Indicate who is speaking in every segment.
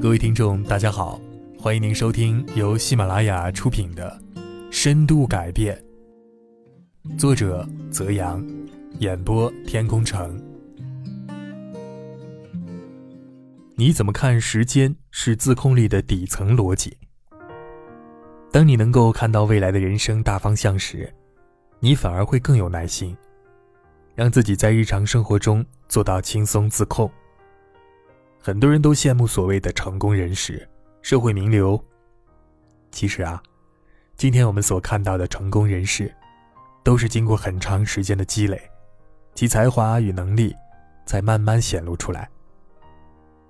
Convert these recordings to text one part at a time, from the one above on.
Speaker 1: 各位听众，大家好，欢迎您收听由喜马拉雅出品的《深度改变》，作者泽阳，演播天空城。你怎么看时间是自控力的底层逻辑？当你能够看到未来的人生大方向时，你反而会更有耐心，让自己在日常生活中做到轻松自控。很多人都羡慕所谓的成功人士、社会名流。其实啊，今天我们所看到的成功人士，都是经过很长时间的积累，其才华与能力才慢慢显露出来。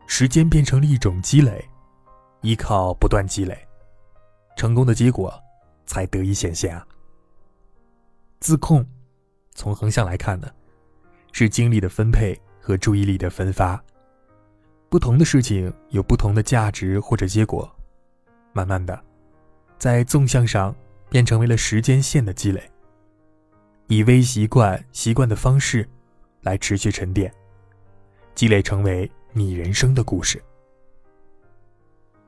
Speaker 1: 时间变成了一种积累，依靠不断积累。成功的结果才得以显现啊！自控，从横向来看呢，是精力的分配和注意力的分发。不同的事情有不同的价值或者结果，慢慢的，在纵向上变成为了时间线的积累。以微习惯、习惯的方式，来持续沉淀，积累成为你人生的故事。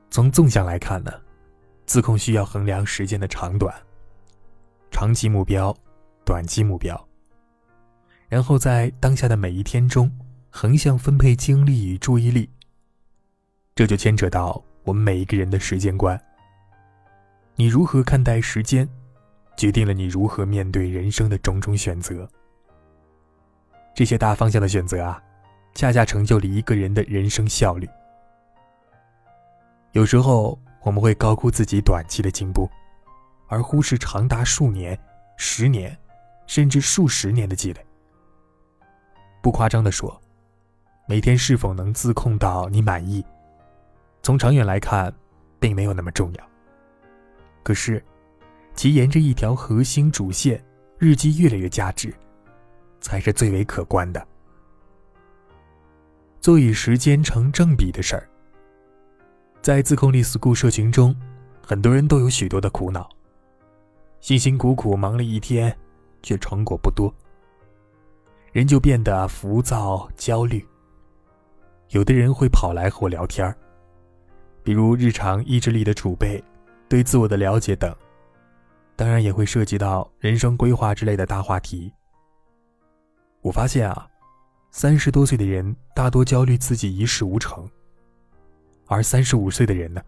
Speaker 1: 从纵向来看呢？自控需要衡量时间的长短，长期目标、短期目标，然后在当下的每一天中横向分配精力与注意力。这就牵扯到我们每一个人的时间观。你如何看待时间，决定了你如何面对人生的种种选择。这些大方向的选择啊，恰恰成就了一个人的人生效率。有时候。我们会高估自己短期的进步，而忽视长达数年、十年，甚至数十年的积累。不夸张的说，每天是否能自控到你满意，从长远来看，并没有那么重要。可是，其沿着一条核心主线，日积月累的价值，才是最为可观的。做与时间成正比的事儿。在自控力 school 社群中，很多人都有许多的苦恼，辛辛苦苦忙了一天，却成果不多，人就变得浮躁焦虑。有的人会跑来和我聊天比如日常意志力的储备、对自我的了解等，当然也会涉及到人生规划之类的大话题。我发现啊，三十多岁的人大多焦虑自己一事无成。而三十五岁的人呢，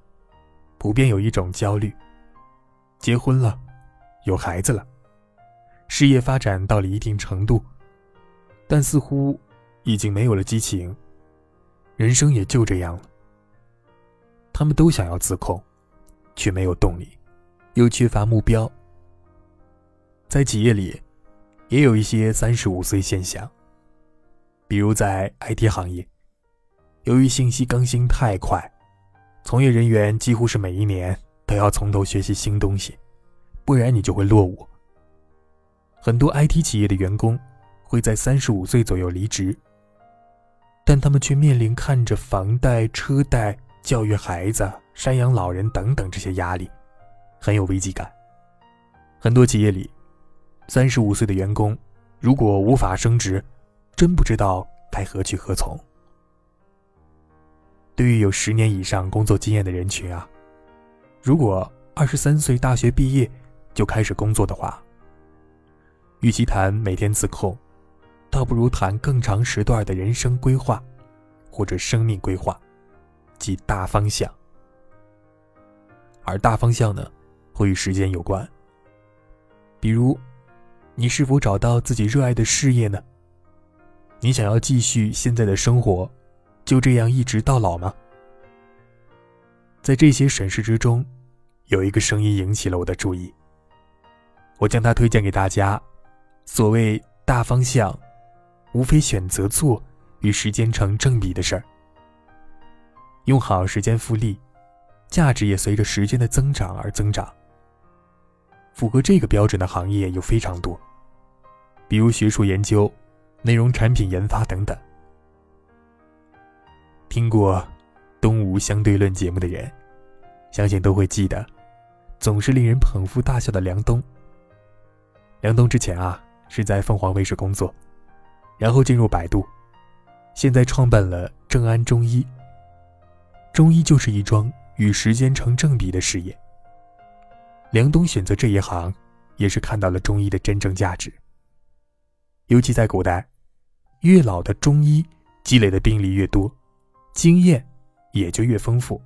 Speaker 1: 普遍有一种焦虑：结婚了，有孩子了，事业发展到了一定程度，但似乎已经没有了激情，人生也就这样了。他们都想要自控，却没有动力，又缺乏目标。在企业里，也有一些三十五岁现象，比如在 IT 行业。由于信息更新太快，从业人员几乎是每一年都要从头学习新东西，不然你就会落伍。很多 IT 企业的员工会在三十五岁左右离职，但他们却面临看着房贷、车贷、教育孩子、赡养老人等等这些压力，很有危机感。很多企业里，三十五岁的员工如果无法升职，真不知道该何去何从。对于有十年以上工作经验的人群啊，如果二十三岁大学毕业就开始工作的话，与其谈每天自控，倒不如谈更长时段的人生规划，或者生命规划，即大方向。而大方向呢，会与时间有关。比如，你是否找到自己热爱的事业呢？你想要继续现在的生活？就这样一直到老吗？在这些审视之中，有一个声音引起了我的注意。我将它推荐给大家。所谓大方向，无非选择做与时间成正比的事儿。用好时间复利，价值也随着时间的增长而增长。符合这个标准的行业有非常多，比如学术研究、内容产品研发等等。听过《东吴相对论》节目的人，相信都会记得，总是令人捧腹大笑的梁冬。梁冬之前啊是在凤凰卫视工作，然后进入百度，现在创办了正安中医，中医就是一桩与时间成正比的事业。梁冬选择这一行，也是看到了中医的真正价值。尤其在古代，越老的中医积累的病例越多，经验也就越丰富，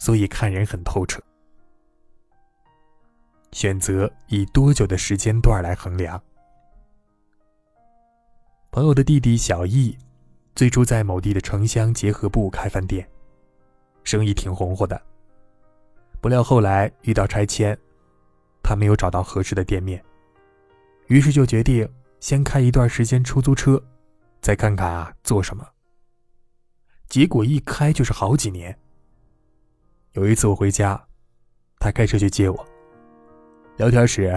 Speaker 1: 所以看人很透彻。选择以多久的时间段来衡量。朋友的弟弟小易，最初在某地的城乡结合部开饭店，生意挺红火的。不料后来遇到拆迁，他没有找到合适的店面，于是就决定先开一段时间出租车，再看看啊做什么。结果一开就是好几年。有一次我回家，他开车去接我。聊天时，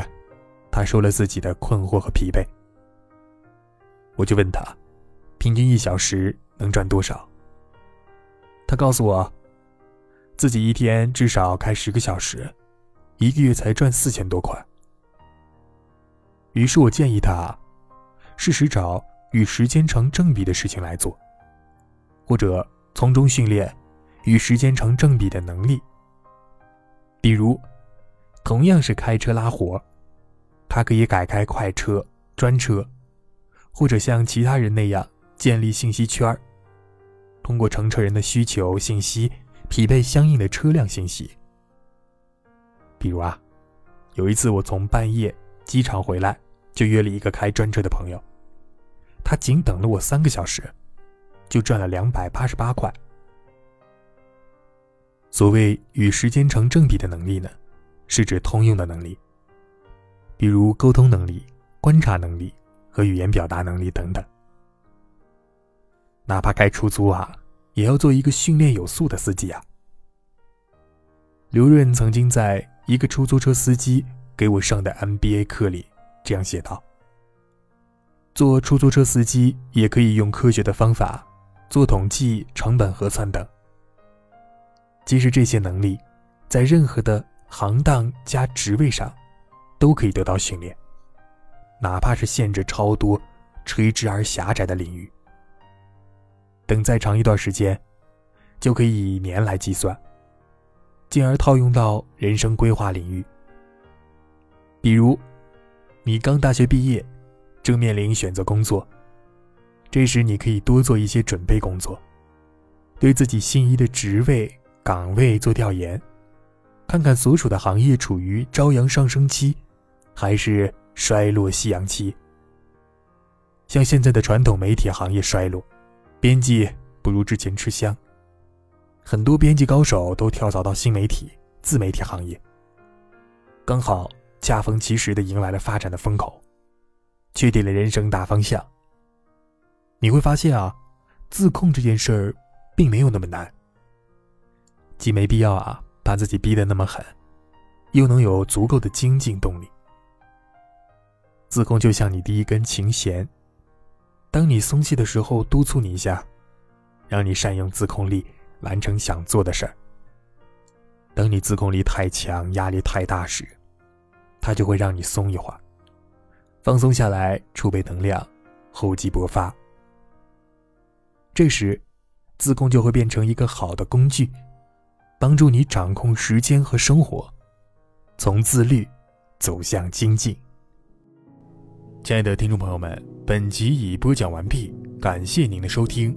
Speaker 1: 他说了自己的困惑和疲惫。我就问他，平均一小时能赚多少？他告诉我，自己一天至少开十个小时，一个月才赚四千多块。于是我建议他，试试找与时间成正比的事情来做，或者从中训练与时间成正比的能力，比如。同样是开车拉活，他可以改开快车、专车，或者像其他人那样建立信息圈通过乘车人的需求信息匹配相应的车辆信息。比如啊，有一次我从半夜机场回来，就约了一个开专车的朋友，他仅等了我三个小时，就赚了两百八十八块。所谓与时间成正比的能力呢？是指通用的能力，比如沟通能力、观察能力和语言表达能力等等。哪怕开出租啊，也要做一个训练有素的司机啊。刘润曾经在一个出租车司机给我上的 MBA 课里这样写道：“做出租车司机也可以用科学的方法做统计、成本核算等。即使这些能力，在任何的。”行当加职位上，都可以得到训练，哪怕是限制超多、垂直而狭窄的领域。等再长一段时间，就可以以年来计算，进而套用到人生规划领域。比如，你刚大学毕业，正面临选择工作，这时你可以多做一些准备工作，对自己心仪的职位岗位做调研。看看所属的行业处于朝阳上升期，还是衰落夕阳期。像现在的传统媒体行业衰落，编辑不如之前吃香。很多编辑高手都跳槽到新媒体、自媒体行业，刚好恰逢其时的迎来了发展的风口，确定了人生大方向。你会发现啊，自控这件事儿并没有那么难，既没必要啊。把自己逼得那么狠，又能有足够的精进动力。自控就像你第一根琴弦，当你松懈的时候，督促你一下，让你善用自控力完成想做的事儿；等你自控力太强、压力太大时，它就会让你松一会儿，放松下来，储备能量，厚积薄发。这时，自控就会变成一个好的工具。帮助你掌控时间和生活，从自律走向精进。亲爱的听众朋友们，本集已播讲完毕，感谢您的收听。